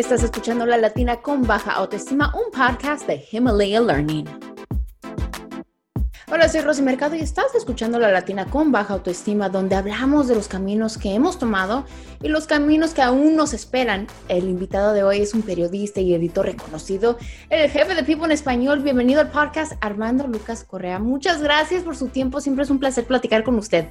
Estás escuchando La Latina con Baja Autoestima, un podcast de Himalaya Learning. Hola, soy Rosy Mercado y estás escuchando La Latina con Baja Autoestima, donde hablamos de los caminos que hemos tomado y los caminos que aún nos esperan. El invitado de hoy es un periodista y editor reconocido, el jefe de People en Español. Bienvenido al podcast, Armando Lucas Correa. Muchas gracias por su tiempo, siempre es un placer platicar con usted.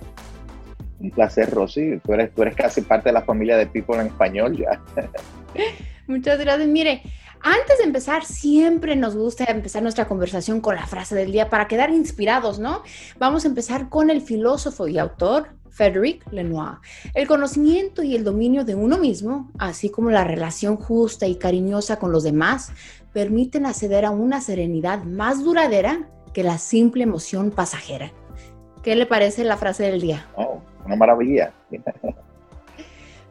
Un placer, Rosy. Tú eres, tú eres casi parte de la familia de People en Español ya. Muchas gracias. Mire, antes de empezar, siempre nos gusta empezar nuestra conversación con la frase del día para quedar inspirados, ¿no? Vamos a empezar con el filósofo y autor Frederic Lenoir. El conocimiento y el dominio de uno mismo, así como la relación justa y cariñosa con los demás, permiten acceder a una serenidad más duradera que la simple emoción pasajera. ¿Qué le parece la frase del día? Oh, una maravilla.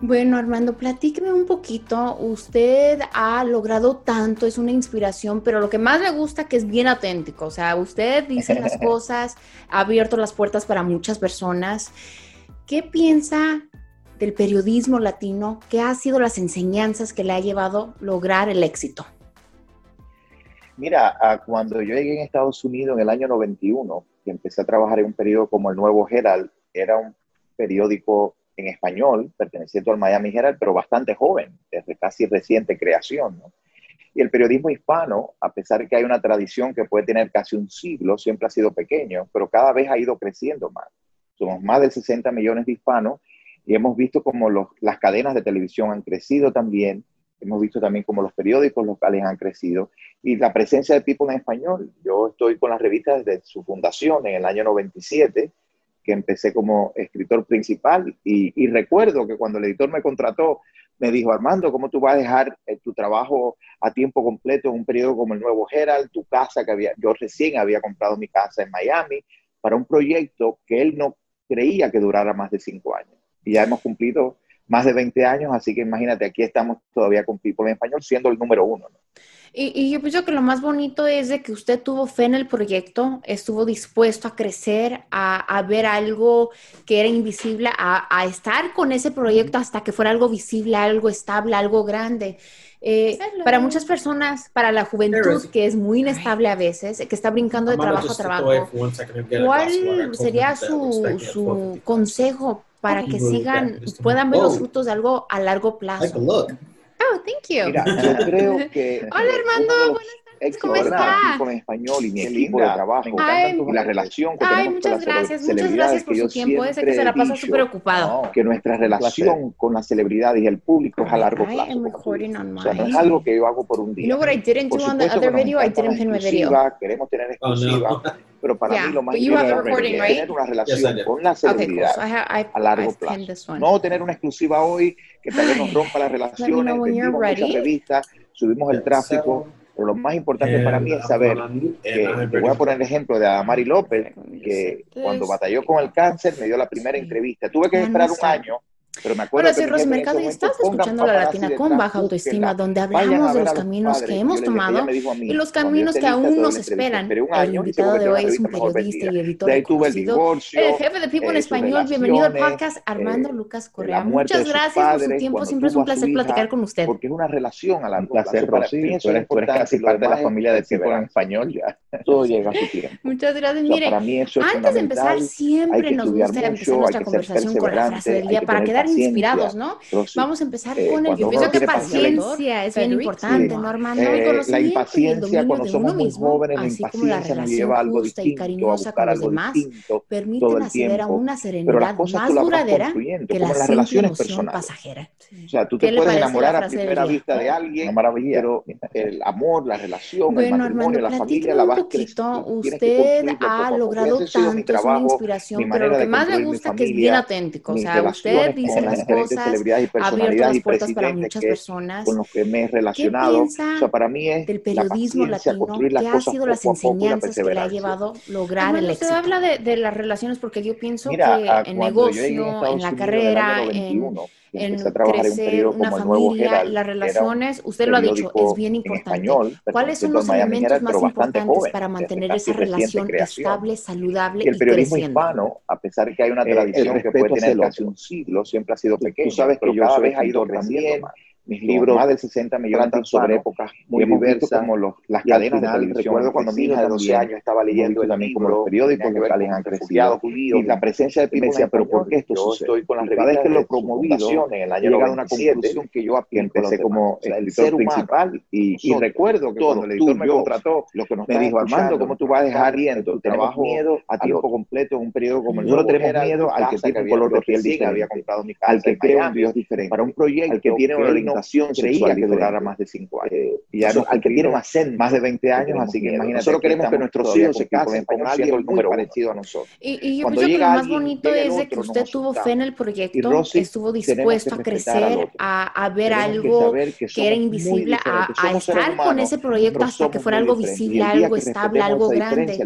Bueno, Armando, platíqueme un poquito. Usted ha logrado tanto, es una inspiración, pero lo que más me gusta que es bien auténtico. O sea, usted dice las cosas, ha abierto las puertas para muchas personas. ¿Qué piensa del periodismo latino? ¿Qué ha sido las enseñanzas que le ha llevado a lograr el éxito? Mira, cuando yo llegué en Estados Unidos en el año 91, que empecé a trabajar en un periódico como el Nuevo Herald, era un periódico en español, perteneciente al Miami Herald, pero bastante joven, desde casi reciente creación. Y el periodismo hispano, a pesar de que hay una tradición que puede tener casi un siglo, siempre ha sido pequeño, pero cada vez ha ido creciendo más. Somos más de 60 millones de hispanos y hemos visto como los, las cadenas de televisión han crecido también, hemos visto también como los periódicos locales han crecido y la presencia de People en español. Yo estoy con las revistas desde su fundación en el año 97 que empecé como escritor principal y, recuerdo que cuando el editor me contrató, me dijo, Armando, ¿cómo tú vas a dejar eh, tu trabajo a tiempo completo en un periodo como el Nuevo Herald, tu casa que había, yo recién había comprado mi casa en Miami, para un proyecto que él no creía que durara más de cinco años? Y ya hemos cumplido más de 20 años, así que imagínate, aquí estamos todavía con People en Español siendo el número uno. ¿no? Y, yo pienso que lo más bonito es de que usted tuvo fe en el proyecto, estuvo dispuesto a crecer, a, ver algo que era invisible, a, estar con ese proyecto hasta que fuera algo visible, algo estable, algo grande. Eh, para muchas personas, para la juventud que es muy inestable a veces, que está brincando de trabajo a trabajo, ¿cuál sería su, su consejo para que sigan, puedan ver los frutos de algo a largo plazo? Oh, thank you. Mira, yo creo que. Hola, Armando. ¿Cómo está? Con español y mi equipo de trabajo, ay, y la relación que ay, tenemos muchas gracias, muchas gracias por su tiempo. Ese que se la pasa súper ocupado. Que nuestra relación con las celebridades y el público es a largo plazo. I recording on o sea, no es algo que yo hago por un día. You know what I didn't do on the other video? I didn't pin my video. Queremos tener exclusiva. Oh, no. Pero para yeah, mí lo más importante es tener una relación yes, con la celebridad okay, cool. so I, I, a largo plazo. No tener una exclusiva hoy que tal vez nos rompa las relaciones, vendimos muchas revistas, subimos el tráfico, pero lo más importante para mí es saber que, te voy a poner el ejemplo de Amari López, que cuando batalló con el cáncer me dio la primera entrevista. Tuve que esperar un año pero me acuerdo Hola, soy Mercado y estás escuchando La Latina con Baja Autoestima, donde hablamos de los caminos que hemos tomado y los caminos que aún nos esperan. El invitado de hoy es un periodista y editor reconocido, el jefe de People en Español. Bienvenido al podcast, Armando Lucas Correa. Muchas gracias por su tiempo, siempre es un placer platicar con usted. Porque es una relación a largo plazo. Rosy, tú eres casi parte de la familia de People en Español ya. Todo llega a su tiempo. Muchas gracias. Mire, antes de empezar, siempre nos gusta empezar nuestra conversación con la frase del día para quedar inspirados, ¿no? Vamos a empezar eh, con el yo pienso que paciencia es bien importante, ¿no, Armando? Eh, la impaciencia cuando somos muy jóvenes, la impaciencia nos lleva a algo distinto, a buscar algo demás, distinto permiten acceder a una serenidad más duradera que la las relaciones personales. pasajera. O sea, tú te puedes enamorar a primera vista de alguien, pero el amor, la relación, el matrimonio, la familia, la vas creciendo. Usted ha logrado tanto, es una inspiración, pero lo que más me gusta es que es bien auténtico. O sea, usted dice las cosas, y personalidades y presidentes para muchas personas. con los que me he relacionado. o sea, para mí es del periodismo la latino, las ¿qué cosas ha sido las enseñanzas que le ha llevado lograr el éxito? Usted habla de, de, las relaciones porque yo pienso Mira, que en negocio, en, la carrera, en, en crecer una familia, las relaciones, usted lo ha dicho, es bien importante. ¿Cuáles son los elementos más importantes para mantener esa relación estable, saludable y, el periodismo hispano, a pesar de que hay una tradición que puede tener casi un siglo, siempre ha sido pequeño. Tú sabes que yo cada vez ha ido creciendo mis libros, más de 60 millones tratan sobre épocas muy diversas, como los, las cadenas de televisión. Recuerdo cuando mi hija de 12 años estaba leyendo también como los periódicos locales han crecido, y la presencia de decía, pero ¿por qué esto yo estoy con las revistas que lo promovido en el año 97, que yo empecé como editor principal y, recuerdo que cuando el editor me contrató, lo que me dijo, Armando, ¿cómo tú vas a dejar tu trabajo miedo a tiempo completo en un periodo como el Nosotros tenemos miedo al que tiene un color de piel diferente, había comprado mi casa al que crea un Dios diferente, para un proyecto al que tiene una orientación sexual que durara más de 5 años, eh, y al que tiene más, más de 20 años, así que imagínate. Nosotros queremos que nuestros hijos se casen con alguien muy parecido a nosotros. Y, yo pienso que lo más bonito es de que usted tuvo fe en el proyecto, estuvo dispuesto a crecer, a, ver algo que, era invisible, a, estar con ese proyecto hasta que fuera algo visible, algo estable, algo grande.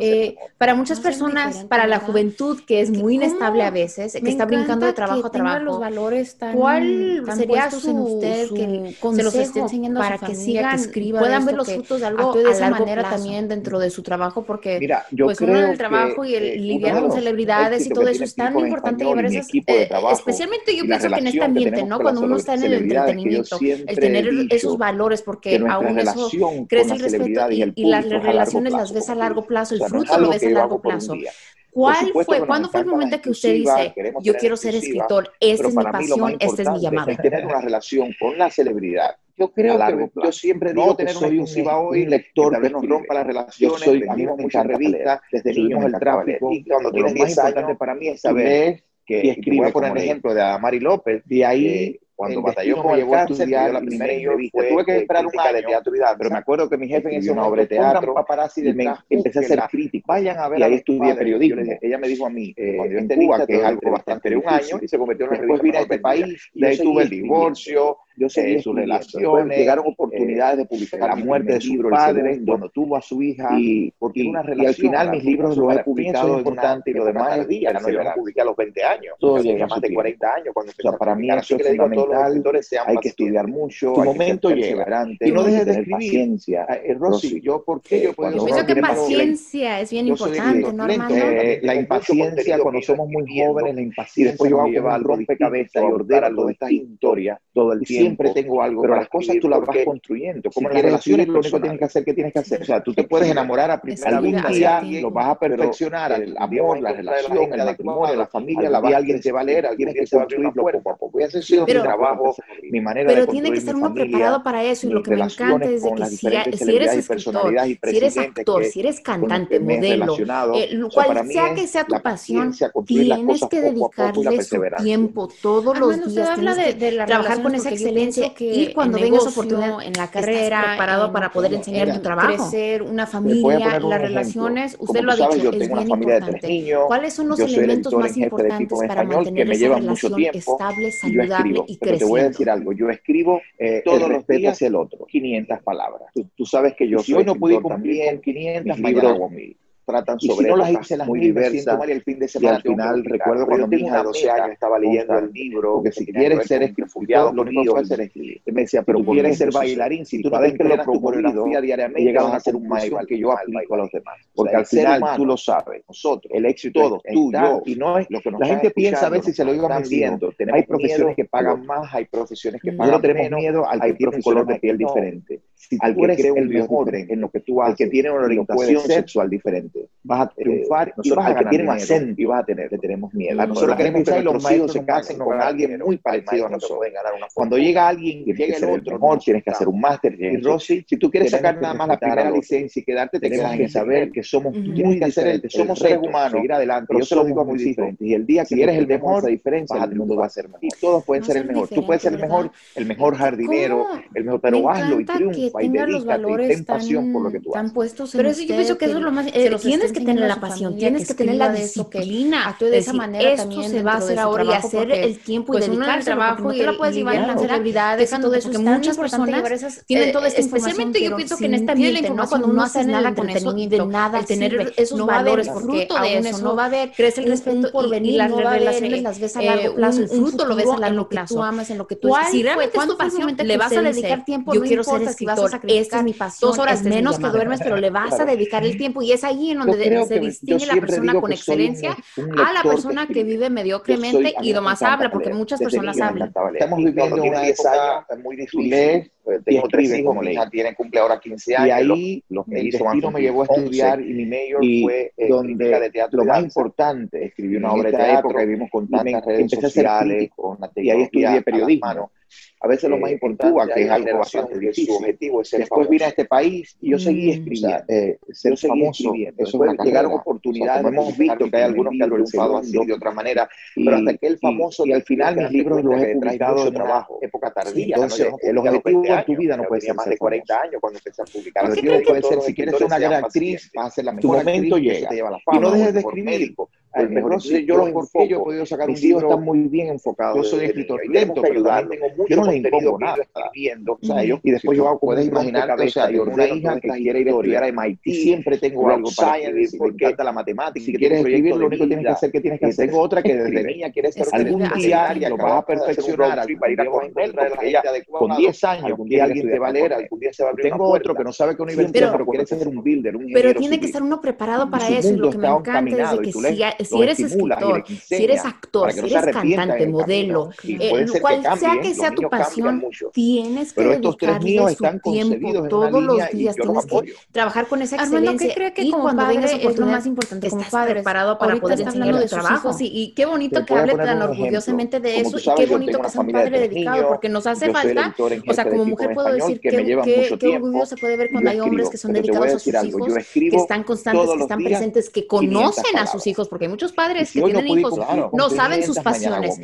Eh, para muchas personas, para la juventud que es muy inestable a veces, que está brincando de trabajo a trabajo, los valores tan, ¿cuál sería su, usted que se los esté enseñando para que sigan, puedan ver los frutos de algo de esa manera también dentro de su trabajo? Porque Mira, yo pues creo uno en el trabajo y el eh, lidiar con celebridades y todo eso es tan importante llevar esas, eh, especialmente yo pienso que en este ambiente, ¿no? Cuando uno está en el entretenimiento, el tener esos valores, porque aún eso crece el respeto y, las relaciones las ves a largo plazo, el fruto lo ves a largo plazo. ¿Cuál fue, cuándo fue el momento que usted dice, yo quiero ser escritor, esta es mi pasión, este es mi llamado? Es tener una relación con la celebridad. Yo creo que yo siempre digo no, que soy un, un lector que nos rompa las relaciones, yo soy, a mí muchas revistas, desde niños el tráfico, y cuando tienes 10 años, para mí es saber que, escribe, voy a poner el ejemplo de Amari López, de ahí cuando batalló con llevó a estudiar la primera entrevista, tuve que esperar un año de teatro y pero me acuerdo que mi jefe en ese una obra de teatro y me empecé a ser crítico. Vayan a ver, y ahí estudié periodismo. Ella me dijo a mí, eh, cuando yo en Cuba, que es algo bastante un año, y se convirtió en una Después vine a este país, y ahí tuve el divorcio, yo sé eh, sus relaciones, llegaron oportunidades de publicar la muerte de su padre, cuando tuvo a su hija, y, porque y, una relación, y al final mis libros los he publicado importante y lo demás es día, no yo los publiqué a los 20 años, todo llega más de 40 años, cuando o sea, para mí eso es fundamental, hay que estudiar mucho, tu momento llega, y no dejes de escribir, paciencia, eh, Rosy, yo, ¿por qué yo pienso que paciencia es bien importante. La impaciencia, cuando somos muy jóvenes, la impaciencia, y después yo hago al rompecabezas y ordeno toda esta historia todo el tiempo, siempre tengo algo. Pero las cosas tú las vas construyendo. Como las relaciones, lo único que tienes que hacer, que tienes que hacer? O sea, tú te puedes enamorar a primera vista, lo vas a perfeccionar, el amor, la relación, el matrimonio, la familia, la vida, alguien te va a leer, alguien que a construirlo poco a poco. Y ese ha sido mi trabajo, mi manera de Pero tiene que estar uno preparado para eso y lo que me encanta es de que si, eres escritor, si eres actor, si eres cantante, modelo, eh, cual sea que sea tu pasión, tienes que dedicarle su tiempo todos los días, tienes que trabajar con esa excelencia y cuando vengas oportunidad en la carrera, preparado para poder enseñar tu trabajo, crecer, una familia, las relaciones, usted lo ha dicho, es bien importante. ¿Cuáles son los elementos más importantes para mantener esa relación estable, saludable y creciente? Te voy a decir algo, yo escribo eh, todos los días el otro, 500 palabras. Tú, sabes que yo si hoy no pude cumplir 500, mañana hago mil tratan sobre si no las hice las muy diversas y el fin de semana y al final recuerdo cuando mi hija de 12 años estaba leyendo el libro que si quieres ser escritor lo que fue ser me decía pero quieres ser bailarín si tú ves que lo promovido diariamente llegas a ser un maestro que yo aplico a los demás porque al final tú lo sabes nosotros el éxito todo tú yo y no es lo que la gente piensa a veces si se lo digo diciendo hay profesiones que pagan más hay profesiones que pagan menos tenemos miedo al que tiene un color de piel diferente al que eres el mejor en lo que tú haces que tiene una orientación sexual diferente vas a triunfar y vas a ganar tiene más acento y vas a tener, le tenemos miedo. A nosotros queremos que los hijos se casen con alguien muy parecido a nosotros. Cuando llega alguien que llega el otro, mejor, tienes que hacer un máster. Y Rosy, si tú quieres sacar nada más la primera licencia y quedarte, tenemos que saber que somos muy diferentes. Somos seres humanos. Ir adelante. Yo se lo digo muy diferentes. Y el día que eres el mejor, esa diferencia, el mundo va a ser mejor. Y todos pueden ser el mejor. Tú puedes ser el mejor, el mejor jardinero, el mejor, pero hazlo y triunfa y dedícate y ten pasión por lo que tú haces. Pero yo pienso que eso es lo más tienes que tener la pasión, tienes que tener la disciplina. Actúe de esa manera esto se va a hacer ahora y hacer el tiempo y pues, dedicar el trabajo y la puedes llevar en y todo eso. Porque muchas personas tienen toda esta Especialmente yo pienso que en esta ¿no? Cuando uno hace nada con eso, de nada tener esos valores, porque de eso no va a haber crece el respeto por venir, las relaciones las ves a largo plazo, el fruto lo ves a largo plazo. Tú amas en lo que tú Si realmente es tu pasión, le vas a dedicar tiempo, yo quiero ser escritor, esta es mi pasión, dos horas menos que duermes, pero le vas a dedicar el tiempo y es ahí en donde se distingue la persona con excelencia a la persona que, vive mediocremente y nomás habla, porque muchas personas hablan. Estamos viviendo una época muy difícil tengo tres hijos, mi hija tiene, cumple ahora 15 años. Y ahí los, el destino me llevó a estudiar y mi mayor fue eh, donde de teatro lo más importante, escribí una obra de teatro, época vivimos con tantas redes sociales, con y ahí estudié periodismo. A veces lo más eh, importante que es algo bastante difícil. Su objetivo es ser Después vine a este país y yo seguí mm. escribiendo. eh, ser yo famoso. Eso Después llegaron oportunidades. O hemos visto que hay algunos que han triunfado así de otra manera, pero hasta que el famoso y, al final mis libros los he publicado en trabajo. época tardía. Entonces, el objetivo de tu vida no puede ser más de 40 años cuando empecé a publicar. Ser, si quieres ser una gran actriz, vas a ser la mejor actriz. Tu momento llega. Y no dejes de escribir el mejor yo los enfoco. Yo he podido sacar Mis un libro. están muy bien enfocados. Yo soy escritor lento, pero tengo mucho yo no les impongo nada. Escribiendo, o sea, yo, y después yo hago puedes imaginar o sea, yo una hija que quiere ir a estudiar a MIT y siempre tengo algo para escribir, me encanta la matemática. Si quieres escribir, lo único que tienes que hacer que tienes que hacer. Tengo otra que desde niña quiere ser algún día lo vas a perfeccionar para ir a con 10 años, algún día alguien te va a leer, algún día se va a abrir Tengo otro que no sabe qué universidad, pero quiere ser un builder, un Pero tiene que estar uno preparado para eso, y lo que me encanta es que si eres escritor si eres actor, si eres cantante, modelo, eh, cual sea que sea tu pasión, tienes que dedicarle su tiempo todos los días, tienes que trabajar con esa excelencia. ¿qué cree que y como padre es lo más importante como padre preparado para poder enseñar de trabajo? Sí, y qué bonito que hable tan orgullosamente de eso y qué bonito que sea un padre dedicado, porque nos hace falta, o sea, como mujer puedo decir que qué orgullo se puede ver cuando hay hombres que son dedicados a sus hijos, que están constantes, que están presentes, que conocen a sus hijos, porque hay muchos padres que tienen hijos, no saben sus pasiones.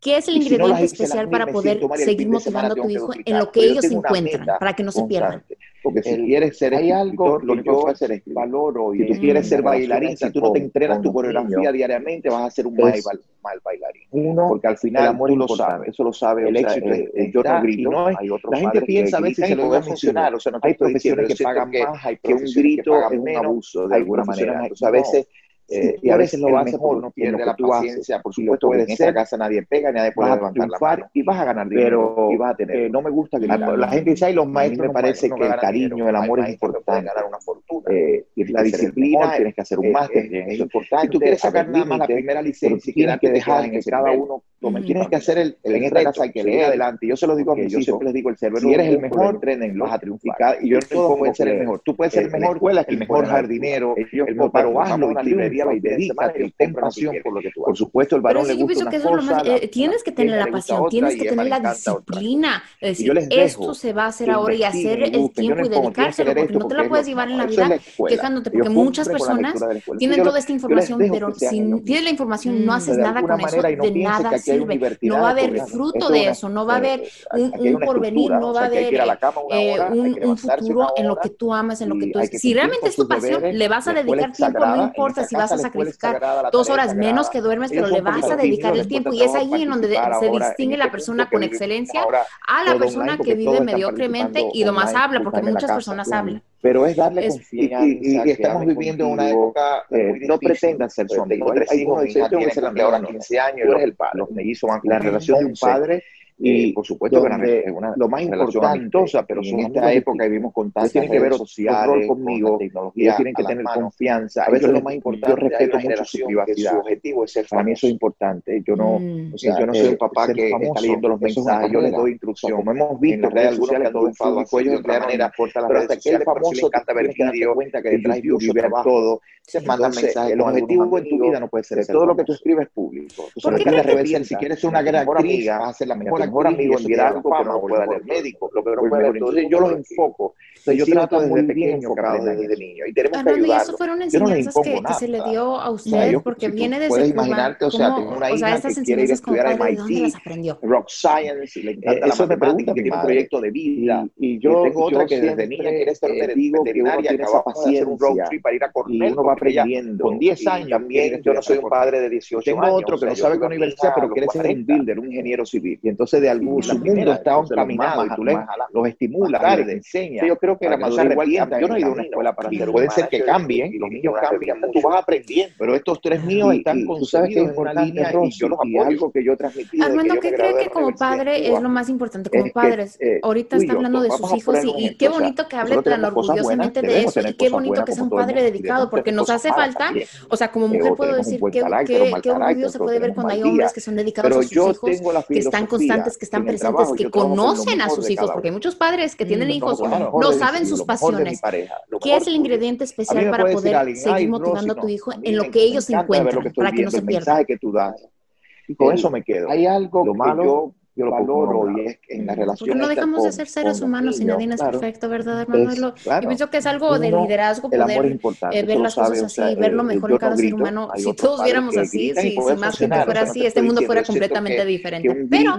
¿Qué es el ingrediente especial para poder seguir motivando a tu hijo en lo que ellos encuentran, para que no se pierdan? Porque si quieres ser hay algo lo que yo hacer es valoro y si tú quieres ser bailarín, si tú no te entrenas tu coreografía diariamente, vas a ser un mal, mal bailarín. Uno, porque al final el amor lo sabe, eso lo sabe. El éxito es, yo no grito, la gente piensa a veces se lo a funcionar, o sea, no hay profesiones que pagan más, hay que un grito es un abuso de alguna manera. a veces eh, y a veces lo hace porque uno pierde la paciencia, por supuesto que en esa casa nadie pega, nadie puede levantar la mano. y vas a ganar dinero pero, y vas a tener. Eh, no me gusta que la, gente dice, ay, los maestros me parece que el cariño, el amor es importante. ganar una fortuna. Eh, la disciplina, tienes que hacer un máster, es importante. Si tú quieres sacar nada más la primera licencia, tienes que dejar en que cada uno Tienes que hacer el, en esta casa hay que leer adelante. Yo se lo digo a mis yo siempre les digo, el cerebro si eres el mejor, entrenenlo, vas a triunfar. Y yo no puedo ser el mejor. Tú puedes ser el mejor el mejor jardinero, el mejor, pero hazlo una librería y dedícate, ten pasión por lo que tú haces. Por supuesto, el varón le gusta una cosa. Eh, tienes que tener la pasión, tienes que tener la disciplina. Es decir, esto se va a hacer ahora y hacer el tiempo y dedicárselo, porque no te la puedes llevar en la vida quejándote, porque muchas personas tienen toda esta información, pero si tienes la información no haces nada con eso, de nada no va a haber fruto de eso, no va a haber un, porvenir, no va a haber un, futuro en lo que tú amas, en lo que tú... Si realmente es tu pasión, le vas a dedicar tiempo, no importa si vas a sacrificar dos horas menos que duermes, pero le vas a dedicar el tiempo y es ahí en donde se distingue la persona con excelencia a la persona que vive mediocremente y lo más habla, porque muchas personas hablan pero es darle confianza. Y, estamos viviendo una época. Eh, no pretendan ser son Tengo tres hijos, mi hija tiene ahora 15 años, tú eres el padre. Los mellizos van La relación de un padre y por supuesto que una, lo más importante, pero en esta época vivimos con tantas tienen que ver sociales, conmigo, ellos tienen que tener confianza. A veces lo más importante, yo respeto mucho su privacidad. Su objetivo es ser Para mí eso es importante. Yo no, mm. o sea, yo no soy un papá que está leyendo los mensajes, yo le doy instrucción. Como hemos visto, en redes sociales que enfado a cuello de otra manera, pero hasta que el famoso encanta ver vídeos, cuenta que detrás de ver todo, se mandan mensajes. El objetivo en tu vida no puede ser todo lo que tú escribes público. Si quieres ser una gran actriz, ser la mejor amigo en algo que no pueda leer médico, lo que no puede Entonces yo los enfoco. Entonces yo trato desde pequeño, desde niño. Y tenemos que ayudarlo. eso fueron enseñanzas no que, que, se le dio a usted, porque si viene desde puedes imaginarte, o sea, tengo una hija que quiere ir a estudiar a MIT. Rock Science, y le encanta eso la matemática, que tiene un proyecto de vida. Y, yo tengo otra que desde niña quiere estar veterinaria, que va a hacer un road trip para ir a Cornell, uno va aprendiendo. Con 10 años también, yo no soy un padre de 18 años. Tengo otro que no sabe qué universidad, pero quiere ser un builder, un ingeniero civil. Y entonces de algún su mundo está encaminado y tú les, los estimulas, les enseñas. Yo creo que la madurez igual, yo no he ido a una escuela para hacer Puede ser que cambien, los niños cambian, tú vas aprendiendo. Pero estos tres míos están concebidos en una línea y yo los apoyo. algo que yo transmití. Armando, ¿qué cree que como padre es lo más importante? Como padres, eh, ahorita está hablando de sus hijos y qué bonito que hable tan orgullosamente de eso y qué bonito que sea un padre dedicado, porque nos hace falta, o sea, como mujer puedo decir que qué orgullo se puede ver cuando hay hombres que son dedicados a sus hijos, que están constantes, que están presentes, que conocen a sus hijos, porque hay muchos padres que tienen hijos no saben sus pasiones. ¿Qué es el ingrediente especial para poder seguir motivando a tu hijo en lo que ellos encuentran, para que no se pierdan? Y con eso me quedo. Hay algo lo malo yo lo valoro y es en la relación. Porque no dejamos de ser seres humanos y nadie es perfecto, ¿verdad, hermano? yo pienso que es algo de liderazgo poder eh, ver las cosas así, ver lo mejor en cada ser humano. Si todos viéramos así, si, más gente fuera así, este mundo fuera completamente diferente. Pero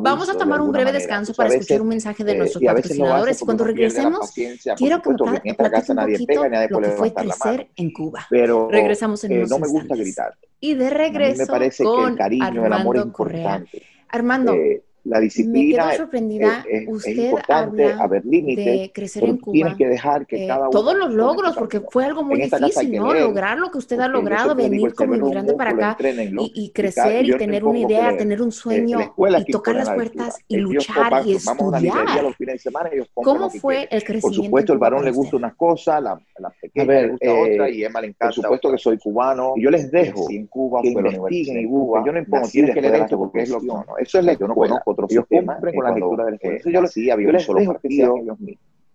vamos a tomar un breve descanso para escuchar un mensaje de eh, nuestros patrocinadores y cuando regresemos, quiero que me platiques un poquito lo que fue crecer en Cuba. Regresamos en eh, unos No me gusta gritar. Y de regreso me parece que el cariño, el amor es importante. Armando, eh, la disciplina me sorprendida. Es, Usted importante habla haber límites, de crecer en Cuba. Tienes que dejar que eh, cada uno todos los logros, porque fue algo muy difícil, ¿no? Lograr lo que usted ha logrado, venir como inmigrante para acá y, y, crecer y, tener una idea, tener un sueño y tocar las puertas y luchar y estudiar. ¿Cómo fue el crecimiento? Por supuesto, el varón le gusta una cosa, la, la pequeña le gusta eh, otra y Emma le encanta. Por supuesto que soy cubano y yo les dejo en Cuba, que investiguen en Cuba. Yo no impongo, tienes que leer esto porque es lo que Eso es lo que yo no conozco otros sistemas. con la lectura del juego. yo lo hacía, había un solo partido.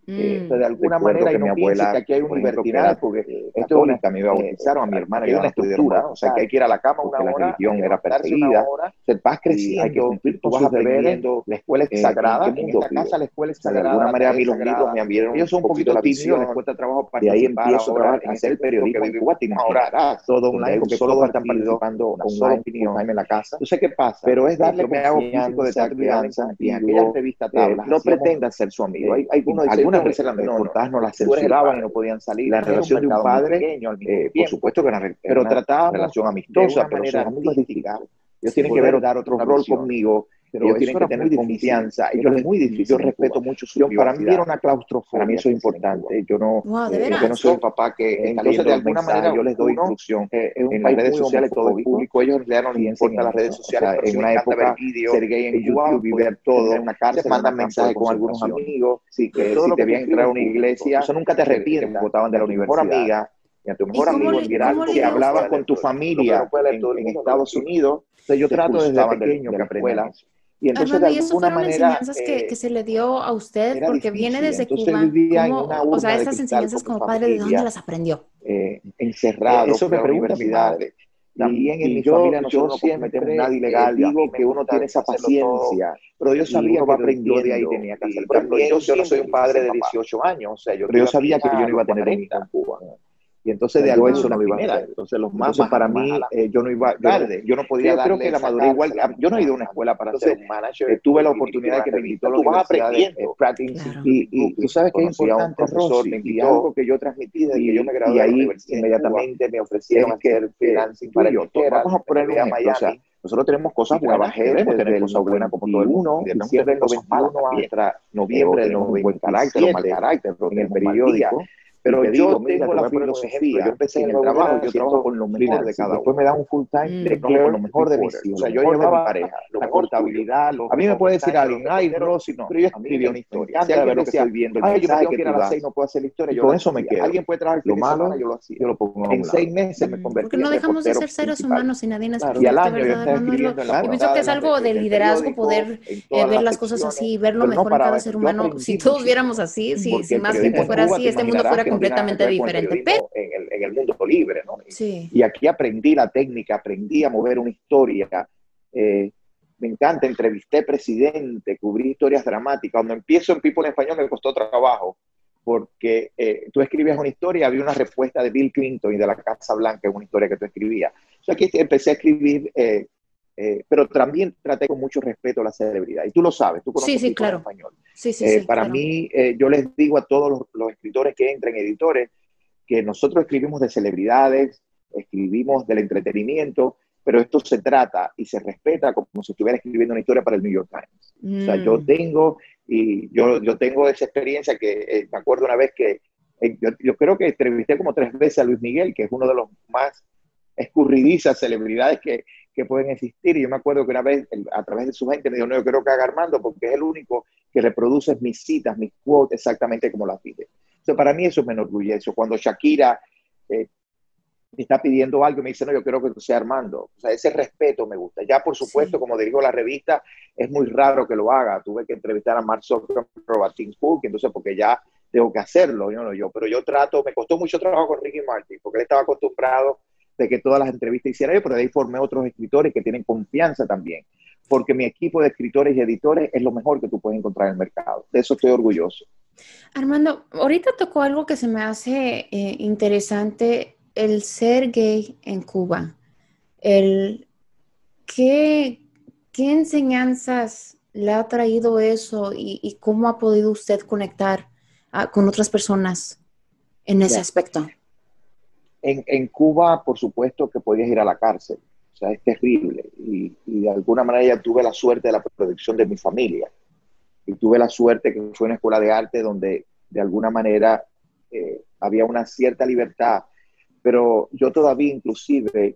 Mismos. Mm. de alguna manera que mi abuela que aquí hay un libertinaje porque esto es una me bautizaron a mi hermana y una estructura o sea que hay que ir a la cama una hora la religión era perseguida se vas creciendo hay que cumplir vas aprendiendo la escuela es sagrada en esta casa la escuela es sagrada de alguna manera a mí los libros me abrieron ellos son un poquito tímidos les cuesta trabajo para y ahí empiezo a hacer el periodismo que Cuba tiene ahora todo un año porque todos están participando con una opinión en la casa no sé qué pasa pero es darle me hago físico de tal crianza y aquella entrevista no pretendan ser su amigo hay algunas veces las reportajes no, las censuraban y no podían salir. La relación de un padre, eh, por supuesto que era, pero trataba relación amistosa, pero manera artística. Ellos tienen que ver dar otro rol conmigo pero ellos tienen que tener confianza. Ellos es muy difícil. Yo respeto mucho su yo, Para mí era una claustrofobia. Para mí eso es importante. Yo no, eh, yo no soy un papá que entonces de alguna manera yo les doy instrucción. Eh, en las redes sociales todo es público. Ellos ya no les importa las redes sociales. en una época ser gay en YouTube y ver todo. En una cárcel mandan mensajes con algunos amigos. Sí, que si te habían entrar a una iglesia. Eso nunca te arrepientes. Votaban de la universidad. amiga y a tu mejor amigo en que hablabas con tu familia en, Estados Unidos. Entonces yo trato desde pequeño que aprendas y entonces, de alguna manera. enseñanzas que, eh, que, se le dio a usted porque viene desde Cuba. o sea, estas enseñanzas como padre, ¿de dónde las aprendió? Eh, encerrado. Eso me pregunta mi madre. También en mi yo, familia yo siempre nadie legal, digo que uno tiene esa paciencia, pero yo sabía que aprendió de ahí tenía que hacer. Yo, yo no soy un padre de 18 años, o sea, yo, pero yo sabía que yo no iba a tener en Cuba. Y entonces de algo eso no iba a hacer. Entonces los más para mí, eh, yo no iba tarde. Yo no podía yo creo que la madurez igual. Yo no he ido a una escuela para ser un manager. Eh, tuve la oportunidad que me invitó a la universidad aprendiendo. Y, y, tú sabes que es importante, profesor, y algo que yo transmití desde que yo me gradué y ahí inmediatamente me ofrecieron hacer freelancing para yo. Vamos a poner a Miami. Nosotros tenemos cosas buenas, debemos tener cosas buenas como todo el mundo, diciembre del 91 hasta noviembre del 97, buen carácter o mal carácter, en el periódico, pero yo tengo la filosofía, yo empecé en el trabajo, yo trabajo con lo mejor de cada uno. Después me da un full time de con lo mejor de mi O sea, yo llevaba pareja, la portabilidad. A mí me puede decir alguien, ay, Rosy, no, pero yo escribí una historia. Si alguien decía, ay, yo me tengo que ir a las seis, no puedo hacer la historia. Con eso me quedo. Alguien puede trabajar lo malo, yo lo hacía. Yo lo pongo en seis meses me convertí Porque no dejamos de ser seres humanos y nadie nos Y al año yo estaba escribiendo Yo pienso que es algo de liderazgo poder ver las cosas así, ver lo mejor en cada ser humano. Si todos viéramos así, si más gente fuera así, este mundo fuera completamente diferente en, el, mundo libre, ¿no? Y aquí aprendí la técnica, aprendí a mover una historia. Eh, me encanta, entrevisté presidente, cubrí historias dramáticas. Cuando empiezo en People en Español me costó trabajo, porque eh, tú escribías una historia, había una respuesta de Bill Clinton y de la Casa Blanca en una historia que tú escribías. O sea, aquí empecé a escribir, eh, pero también traté con mucho respeto a la celebridad. Y tú lo sabes, tú conoces sí, sí, claro. español. Sí, sí, para mí, yo les digo a todos los, los escritores que entren, editores, que nosotros escribimos de celebridades, escribimos del entretenimiento, pero esto se trata y se respeta como si estuviera escribiendo una historia para el New York Times. O sea, yo mm. tengo, y yo, yo tengo esa experiencia que eh, me acuerdo una vez que eh, yo, yo, creo que entrevisté como tres veces a Luis Miguel, que es uno de los más escurridizas celebridades que, que pueden existir. Y yo me acuerdo que una vez a través de su gente me dijo, no, yo creo que haga Armando porque es el único que reproduce mis citas, mis quotes exactamente como las pide. Entonces, para mí eso me enorgullece. Cuando Shakira eh, está pidiendo algo, me dice, no, yo quiero que tú seas Armando. O sea, ese respeto me gusta. Ya, por supuesto, como dirijo la revista, es muy raro que lo haga. Tuve que entrevistar a Mark Zuckerberg, a Tim Cook, entonces porque ya tengo que hacerlo, yo no yo. Pero yo trato, me costó mucho trabajo con Ricky Martin, porque él estaba acostumbrado de que todas las entrevistas hiciera yo, pero de ahí formé otros escritores que tienen confianza también, porque mi equipo de escritores y editores es lo mejor que tú puedes encontrar en el mercado. De eso estoy orgulloso. Armando, ahorita tocó algo que se me hace eh, interesante, el ser gay en Cuba. El, ¿qué, ¿Qué enseñanzas le ha traído eso y, cómo ha podido usted conectar ah, con otras personas en ese aspecto? En, Cuba, por supuesto que podías ir a la cárcel. O sea, es terrible. Y, de alguna manera ya tuve la suerte de la protección de mi familia. Y tuve la suerte que fue una escuela de arte donde de alguna manera eh, había una cierta libertad. Pero yo todavía inclusive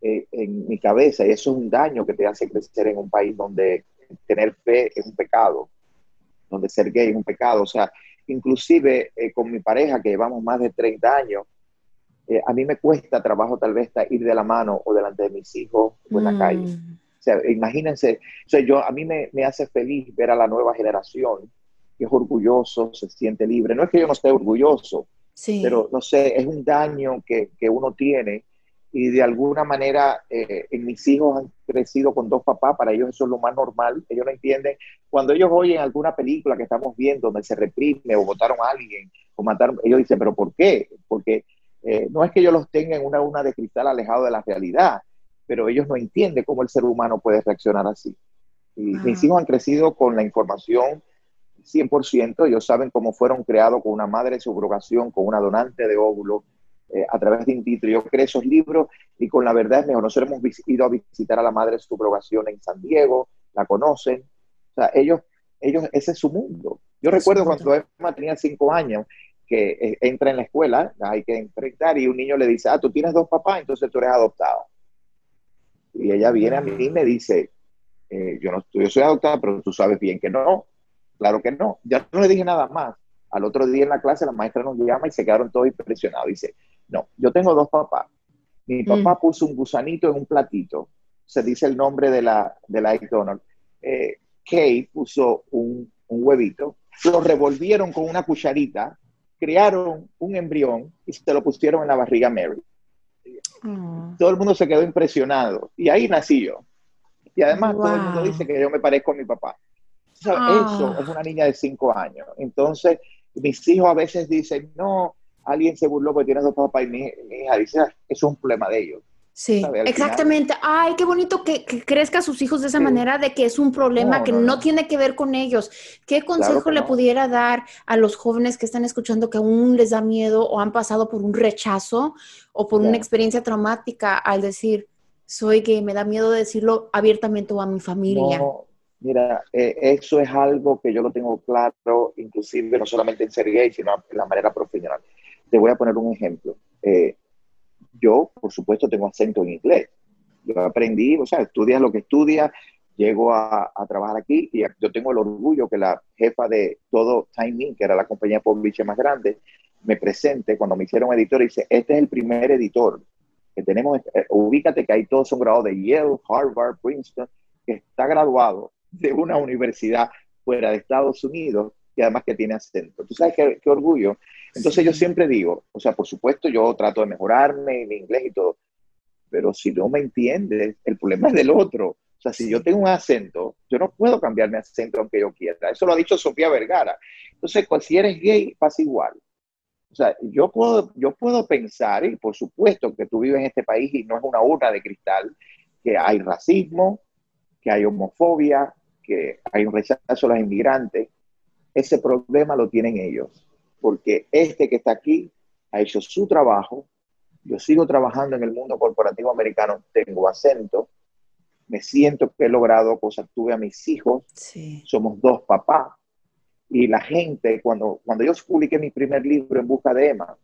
eh, en mi cabeza, y eso es un daño que te hace crecer en un país donde tener fe es un pecado, donde ser gay es un pecado. O sea, inclusive eh, con mi pareja, que llevamos más de 30 años, eh, a mí me cuesta trabajo tal vez ir de la mano o delante de mis hijos o en la calle. Mm. O sea, imagínense, o sea, yo, a mí me, me, hace feliz ver a la nueva generación que es orgulloso, se siente libre. No es que yo no esté orgulloso, sí. pero no sé, es un daño que, que uno tiene y de alguna manera eh, mis hijos han crecido con dos papás, para ellos eso es lo más normal, ellos no entienden. Cuando ellos oyen alguna película que estamos viendo donde se reprime o votaron a alguien o mataron, ellos dicen, pero ¿por qué? Porque eh, no es que yo los tenga en una una de cristal alejado de la realidad, pero ellos no entienden cómo el ser humano puede reaccionar así. Y mis hijos han crecido con la información 100%, ellos saben cómo fueron creados con una madre de subrogación, con una donante de óvulo, eh, a través de in vitro. Yo creé esos libros y con la verdad es mejor. Nosotros hemos ido a visitar a la madre de subrogación en San Diego, la conocen. O sea, ellos, ellos, ese es su mundo. Yo recuerdo cuando Emma tenía cinco años, que eh, entra en la escuela, hay que enfrentar y un niño le dice, ah, tú tienes dos papás, entonces tú eres adoptado. Y ella viene a mí y me dice, eh, yo no yo soy adoptada, pero tú sabes bien que no. Claro que no. Ya no le dije nada más. Al otro día en la clase la maestra nos llama y se quedaron todos impresionados. Dice, no, yo tengo dos papás. Mi mm. papá puso un gusanito en un platito. Se dice el nombre de la, de la McDonald's. Eh, Kay puso un, un huevito. Lo revolvieron con una cucharita crearon un embrión y se lo pusieron en la barriga Mary. Ah. Todo el mundo se quedó impresionado y ahí nací yo. Y además todo el mundo dice que yo me parezco a mi papá. Ah. Eso es una niña de cinco años. Entonces, mis hijos a veces dicen, no, alguien se burló porque tiene dos papás y mi, mi hija dice, ah, eso es un problema de ellos. Sí, exactamente. Ay, qué bonito que, crezca a sus hijos de esa manera, de que es un problema que no, tiene que ver con ellos. ¿Qué consejo le pudiera dar a los jóvenes que están escuchando que aún les da miedo o han pasado por un rechazo o por una experiencia traumática al decir, soy gay, me da miedo decirlo abiertamente a mi familia? mira, eh, eso es algo que yo lo tengo claro, inclusive no solamente en ser gay, sino en la manera profesional. Te voy a poner un ejemplo. Eh, yo, por supuesto, tengo acento en inglés. Yo aprendí, o sea, estudias lo que estudias, llego a, trabajar aquí y yo tengo el orgullo que la jefa de todo Time que era la compañía publisher más grande, me presente cuando me hicieron editor y dice, este es el primer editor que tenemos, eh, ubícate que ahí todos son graduados de Yale, Harvard, Princeton, que está graduado de una universidad fuera de Estados Unidos y además que tiene acento. ¿Tú sabes qué, orgullo? Entonces yo siempre digo, o sea, por supuesto yo trato de mejorarme mi inglés y todo, pero si no me entiendes, el problema es del otro. O sea, si yo tengo un acento, yo no puedo cambiar mi acento aunque yo quiera. Eso lo ha dicho Sofía Vergara. Entonces, si eres gay, pasa igual. O sea, yo puedo, yo puedo pensar, y por supuesto que tú vives en este país y no es una urna de cristal, que hay racismo, que hay homofobia, que hay un rechazo a los inmigrantes, ese problema lo tienen ellos, porque este que está aquí ha hecho su trabajo, yo sigo trabajando en el mundo corporativo americano, tengo acento, me siento que he logrado cosas, tuve a mis hijos, somos dos papás, y la gente, cuando, cuando yo publiqué mi primer libro en busca de Emma,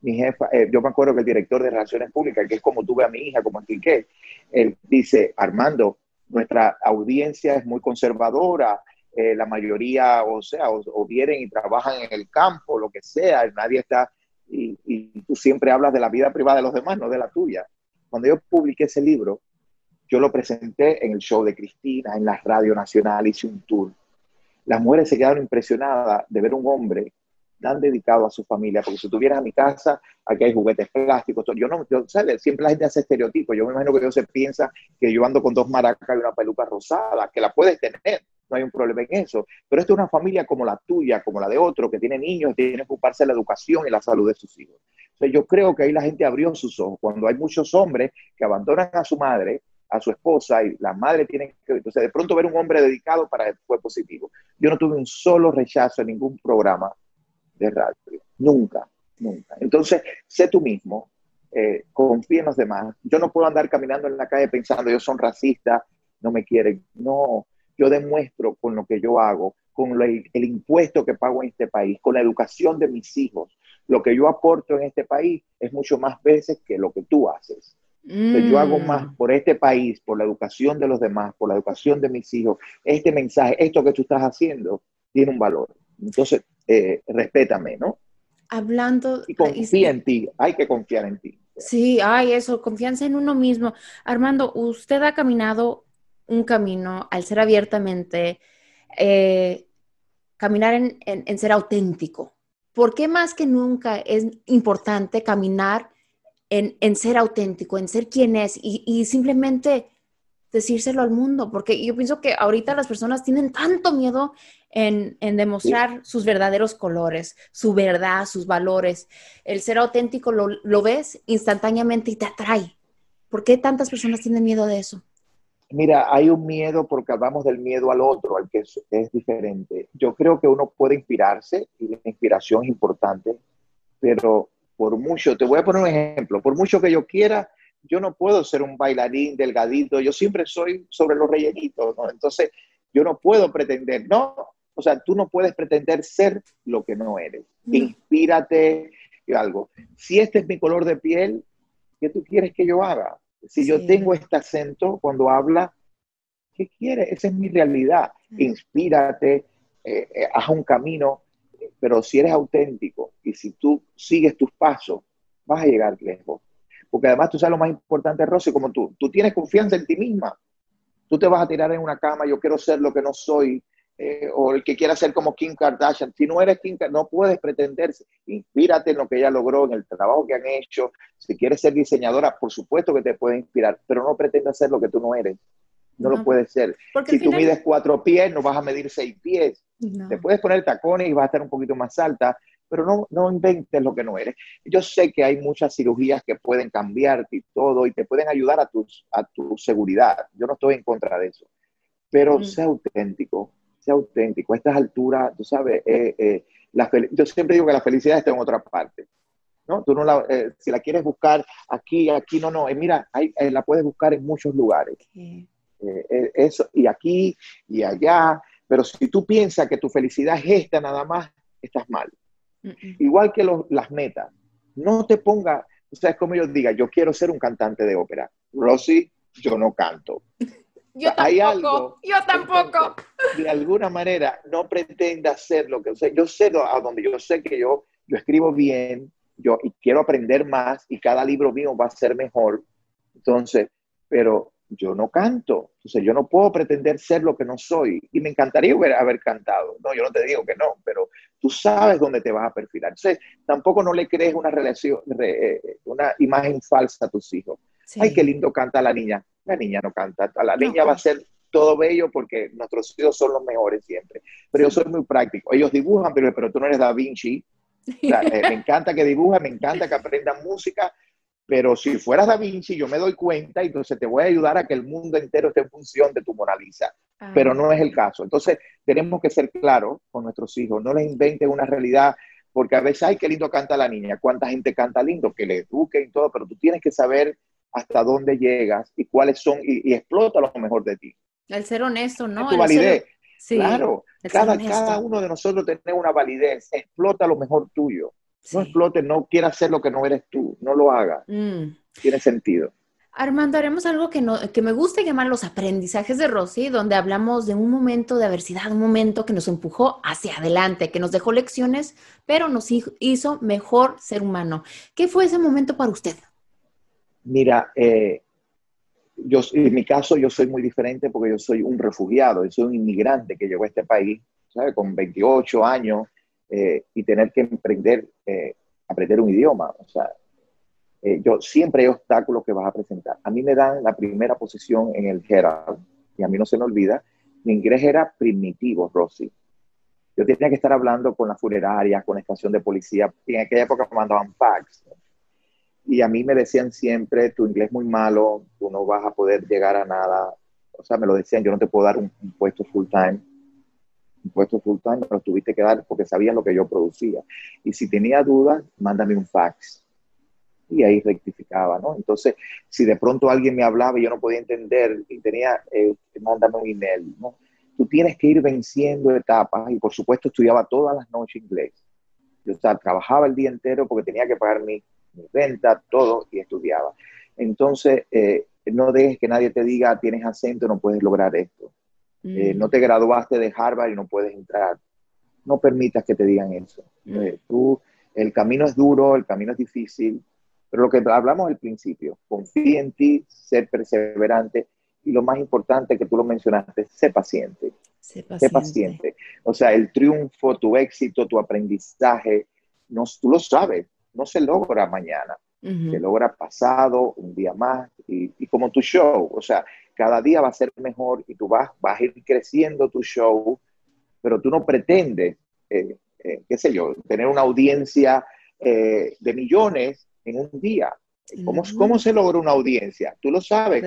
mi jefa, eh, yo me acuerdo que el director de Relaciones Públicas, que es como tuve a mi hija, como expliqué, él dice, Armando, nuestra audiencia es muy conservadora, eh, la mayoría, o sea, o, vienen y trabajan en el campo, lo que sea, nadie está, y, y, tú siempre hablas de la vida privada de los demás, no de la tuya. Cuando yo publiqué ese libro, yo lo presenté en el show de Cristina, en la Radio Nacional, hice un tour. Las mujeres se quedaron impresionadas de ver un hombre tan dedicado a su familia, porque si tuvieras a mi casa, aquí hay juguetes plásticos, yo no, yo, ¿sabes? Siempre la gente hace estereotipos, yo me imagino que Dios se piensa que yo ando con dos maracas y una peluca rosada, que la puedes tener, no hay un problema en eso, pero esta es una familia como la tuya, como la de otro, que tiene niños, tiene que ocuparse de la educación y la salud de sus hijos. Entonces yo creo que ahí la gente abrió sus ojos, cuando hay muchos hombres que abandonan a su madre, a su esposa y la madre tiene que, entonces de pronto ver un hombre dedicado para él fue positivo. Yo no tuve un solo rechazo en ningún programa de radio. Nunca, nunca. Entonces, sé tú mismo, eh, confía en los demás. Yo no puedo andar caminando en la calle pensando, yo son racista, no me quieren. No, yo demuestro con lo que yo hago, con el, impuesto que pago en este país, con la educación de mis hijos. Lo que yo aporto en este país es mucho más veces que lo que tú haces. yo hago más mm. por este país, por la educación de los demás, por la educación de mis hijos. Este mensaje, esto que tú estás haciendo, tiene un valor. Entonces, eh, respétame, ¿no? Hablando... Y confía en ti, hay que confiar en ti. Sí, hay eso, confianza en uno mismo. Armando, usted ha caminado un camino al ser abiertamente, eh, caminar en, ser auténtico. ¿Por qué más que nunca es importante caminar en, ser auténtico, en ser quien es y simplemente decírselo al mundo, porque yo pienso que ahorita las personas tienen tanto miedo en, demostrar sus verdaderos colores, su verdad, sus valores. El ser auténtico lo, ves instantáneamente y te atrae. ¿Por qué tantas personas tienen miedo de eso? Mira, hay un miedo porque hablamos del miedo al otro, al que es, es diferente. Yo creo que uno puede inspirarse y la inspiración es importante, pero por mucho, te voy a poner un ejemplo, por mucho que yo quiera, yo no puedo ser un bailarín delgadito, yo siempre soy sobre los rellenitos, ¿no? Entonces, yo no puedo pretender, no, o sea, tú no puedes pretender ser lo que no eres. Inspírate y algo. Si este es mi color de piel, ¿qué tú quieres que yo haga? Si yo tengo este acento cuando habla, ¿qué quieres? Esa es mi realidad. Inspírate, eh, eh, haz un camino, pero si eres auténtico y si tú sigues tus pasos, vas a llegar lejos porque además tú sabes lo más importante, Rosy, como tú, tú tienes confianza en ti misma. Tú te vas a tirar en una cama, yo quiero ser lo que no soy, eh, o el que quiera ser como Kim Kardashian. Si no eres Kim no puedes pretenderse. Inspírate en lo que ella logró, en el trabajo que han hecho. Si quieres ser diseñadora, por supuesto que te puede inspirar, pero no pretendas ser lo que tú no eres. No, lo puedes ser. si tú mides cuatro pies, no vas a medir seis pies. Te puedes poner tacones y vas a estar un poquito más alta, pero no, no inventes lo que no eres. Yo sé que hay muchas cirugías que pueden cambiarte y todo y te pueden ayudar a, tus, a tu seguridad. Yo no estoy en contra de eso, pero sea auténtico, sea auténtico. A estas alturas, tú sabes, eh, eh, la yo siempre digo que la felicidad está en otra parte. ¿no? Tú no la, eh, si la quieres buscar aquí, aquí, no, no. mira, ahí, la puedes buscar en muchos lugares. eso, y aquí y allá. Pero si tú piensas que tu felicidad es esta nada más, estás mal. Igual que las metas. No te ponga, o sea, es como yo diga, yo quiero ser un cantante de ópera. Rosy, yo no canto. Yo tampoco, yo tampoco. De alguna manera, no pretenda hacer lo que, o sea, yo sé a donde yo sé que yo, yo escribo bien, yo y quiero aprender más y cada libro mío va a ser mejor. Entonces, pero yo no canto, entonces yo no puedo pretender ser lo que no soy y me encantaría haber, cantado, no, yo no te digo que no, pero tú sabes dónde te vas a perfilar. Entonces, tampoco no le crees una relación, eh, una imagen falsa a tus hijos. Ay, qué lindo canta la niña. La niña no canta, la niña va a ser todo bello porque nuestros hijos son los mejores siempre. Pero yo soy muy práctico. Ellos dibujan, pero, pero tú no eres Da Vinci. Eh, me encanta que dibujen, me encanta que aprendan música, pero si fueras Da Vinci, yo me doy cuenta y entonces te voy a ayudar a que el mundo entero esté en función de tu Mona Lisa. Pero no es el caso. Entonces, tenemos que ser claros con nuestros hijos. No les inventen una realidad porque a veces, ay, qué lindo canta la niña, cuánta gente canta lindo, que le eduque y todo, pero tú tienes que saber hasta dónde llegas y cuáles son, y, explota lo mejor de ti. El ser honesto, ¿no? Tu validez. claro, cada, cada uno de nosotros tiene una validez, explota lo mejor tuyo. No explote, no quiera hacer lo que no eres tú, no lo hagas. Mm. Tiene sentido. Armando, haremos algo que, no, que me gusta llamar los aprendizajes de Rosy, donde hablamos de un momento de adversidad, un momento que nos empujó hacia adelante, que nos dejó lecciones, pero nos hizo mejor ser humano. ¿Qué fue ese momento para usted? Mira, eh, yo, en mi caso yo soy muy diferente porque yo soy un refugiado, yo soy un inmigrante que llegó a este país, ¿sabe? Con 28 años eh, y tener que emprender, eh, aprender un idioma. O sea, eh, yo siempre hay obstáculos que vas a presentar. A mí me dan la primera posición en el Herald, y a mí no se me olvida, mi inglés era primitivo, Rosy. Yo tenía que estar hablando con la funeraria, con la estación de policía, y en aquella época mandaban fax. Y a mí me decían siempre, tu inglés es muy malo, tú no vas a poder llegar a nada. O sea, me lo decían, yo no te puedo dar un, puesto full time. Un puesto full time me lo tuviste que dar porque sabían lo que yo producía. Y si tenía dudas, mándame un fax y ahí rectificaba, ¿no? Entonces, si de pronto alguien me hablaba y yo no podía entender y tenía, eh, mándame un email, ¿no? Tú tienes que ir venciendo etapas y por supuesto estudiaba todas las noches inglés. Yo trabajaba el día entero porque tenía que pagar mi, renta, todo y estudiaba. Entonces, eh, no dejes que nadie te diga, tienes acento, no puedes lograr esto. Eh, mm. no te graduaste de Harvard y no puedes entrar. No permitas que te digan eso. Mm. Eh, tú, el camino es duro, el camino es difícil, pero lo que hablamos al principio, confía en ti, ser perseverante y lo más importante que tú lo mencionaste, sé paciente. Sé paciente. O sea, el triunfo, tu éxito, tu aprendizaje, no, tú lo sabes, no se logra mañana, se logra pasado, un día más y, como tu show. O sea, cada día va a ser mejor y tú vas, vas a ir creciendo tu show, pero tú no pretendes, eh, eh, qué sé yo, tener una audiencia eh, de millones en un día. ¿Cómo, ¿Cómo, se logra una audiencia? Tú lo sabes,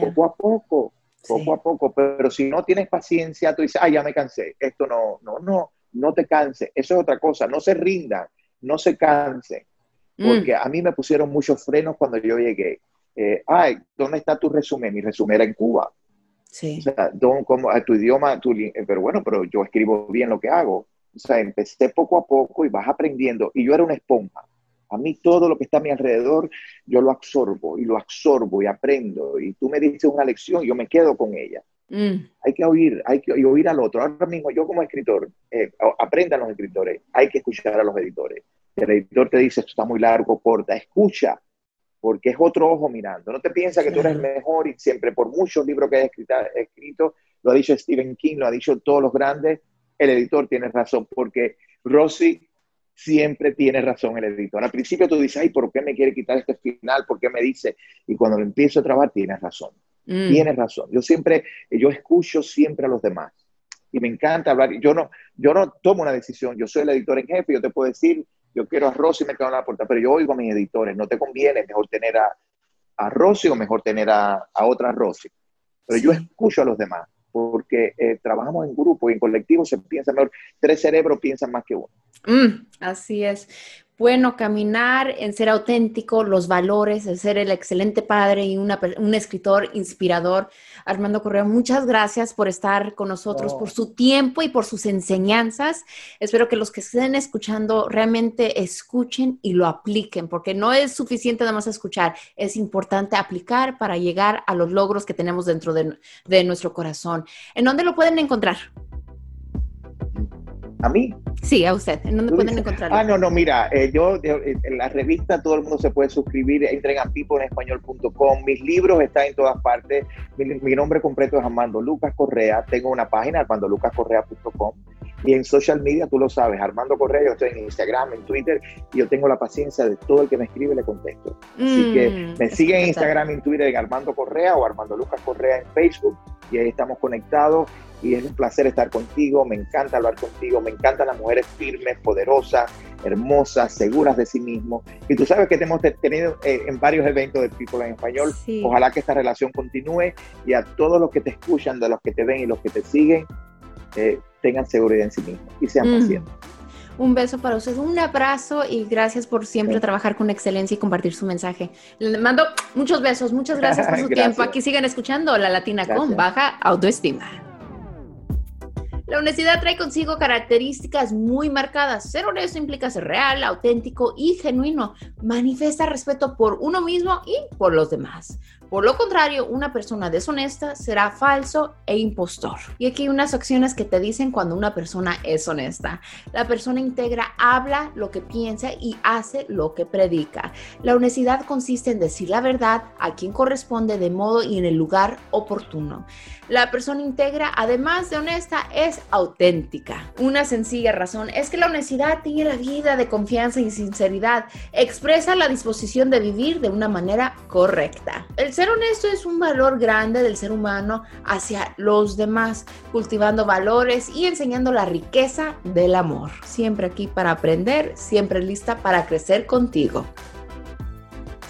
poco a poco, poco a poco, pero si no tienes paciencia, tú dices, ah, ya me cansé, esto no, no, no, no te canses, eso es otra cosa, no se rindan, no se canse mm. porque a mí me pusieron muchos frenos cuando yo llegué. Eh, ay, ¿dónde está tu resumen? Mi resumen era en Cuba. Sí. O sea, como, a tu idioma, tu, pero bueno, pero yo escribo bien lo que hago. O sea, empecé poco a poco y vas aprendiendo. Y yo era una esponja. A mí todo lo que está a mi alrededor, yo lo absorbo y lo absorbo y aprendo. Y tú me dices una lección, yo me quedo con ella. Mm. Hay que oír, hay que oír al otro. Ahora mismo yo como escritor, eh, aprendan los escritores, hay que escuchar a los editores. El editor te dice, esto está muy largo, corta, escucha, porque es otro ojo mirando. No te piensas que tú eres el mejor y siempre, por muchos libros que has escrito, escrito, lo ha dicho Stephen King, lo ha dicho todos los grandes, el editor tiene razón, porque Rosy siempre tiene razón el editor. Al principio tú dices, ay, ¿por qué me quiere quitar este final? ¿Por qué me dice? Y cuando lo empiezo a trabajar, tienes razón. Mm. Tienes razón. Yo siempre, yo escucho siempre a los demás. Y me encanta hablar. Yo no, yo no tomo una decisión. Yo soy el editor en jefe. Yo te puedo decir, yo quiero a Rosy y me quedo en la puerta, pero yo oigo a mis editores. No te conviene mejor tener a, a Rosy o mejor tener a, a otra Rosy. Pero yo escucho a los demás porque eh, trabajamos en grupo y en colectivo se piensa mejor. Tres cerebros piensan más que uno. Mm, así es bueno, caminar en ser auténtico, los valores, el ser el excelente padre y un escritor inspirador. Armando Correa, muchas gracias por estar con nosotros, por su tiempo y por sus enseñanzas. Espero que los que estén escuchando realmente escuchen y lo apliquen, porque no es suficiente nada más escuchar, es importante aplicar para llegar a los logros que tenemos dentro de, de nuestro corazón. ¿En dónde lo pueden encontrar? ¿A mí? Sí, a usted. ¿En dónde pueden encontrarlo? Ah, no, no, mira, eh, yo eh, en la revista todo el mundo se puede suscribir, entren a piponespañol.com, mis libros están en todas partes, mi, nombre completo es Armando Lucas Correa, tengo una página, armandolucascorrea.com, y en social media, tú lo sabes, Armando Correa, yo estoy en Instagram, en Twitter, y yo tengo la paciencia de todo el que me escribe, le contesto. Así que mm, me siguen en Instagram, en Twitter, en Armando Correa o Armando Lucas Correa en Facebook, y ahí estamos conectados y es un placer estar contigo, me encanta hablar contigo, me encantan las mujeres firmes, poderosas, hermosas, seguras de sí mismos. Y tú sabes que te hemos tenido eh, en varios eventos de People en Español. Ojalá que esta relación continúe y a todos los que te escuchan, de los que te ven y los que te siguen, eh, tengan seguridad en sí mismos y sean mm. pacientes. Un beso para usted, un abrazo y gracias por siempre trabajar con excelencia y compartir su mensaje. Le mando muchos besos, muchas gracias por su tiempo. Aquí sigan escuchando La Latina con baja autoestima. La honestidad trae consigo características muy marcadas. Ser honesto implica ser real, auténtico y genuino. Manifiesta respeto por uno mismo y por los demás. Por lo contrario, una persona deshonesta será falso e impostor. Y aquí hay unas acciones que te dicen cuando una persona es honesta. La persona íntegra habla lo que piensa y hace lo que predica. La honestidad consiste en decir la verdad a quien corresponde de modo y en el lugar oportuno. La persona íntegra, además de honesta, es auténtica. Una sencilla razón es que la honestidad tiene la vida de confianza y sinceridad. Expresa la disposición de vivir de una manera correcta. El ser honesto es un valor grande del ser humano hacia los demás, cultivando valores y enseñando la riqueza del amor. Siempre aquí para aprender, siempre lista para crecer contigo.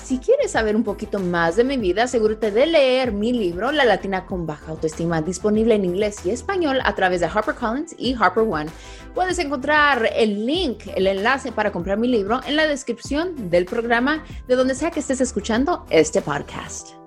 Si quieres saber un poquito más de mi vida, asegúrate de leer mi libro La Latina con Baja Autoestima, disponible en inglés y español a través de HarperCollins y HarperOne. Puedes encontrar el link, el enlace para comprar mi libro en la descripción del programa de donde sea que estés escuchando este podcast.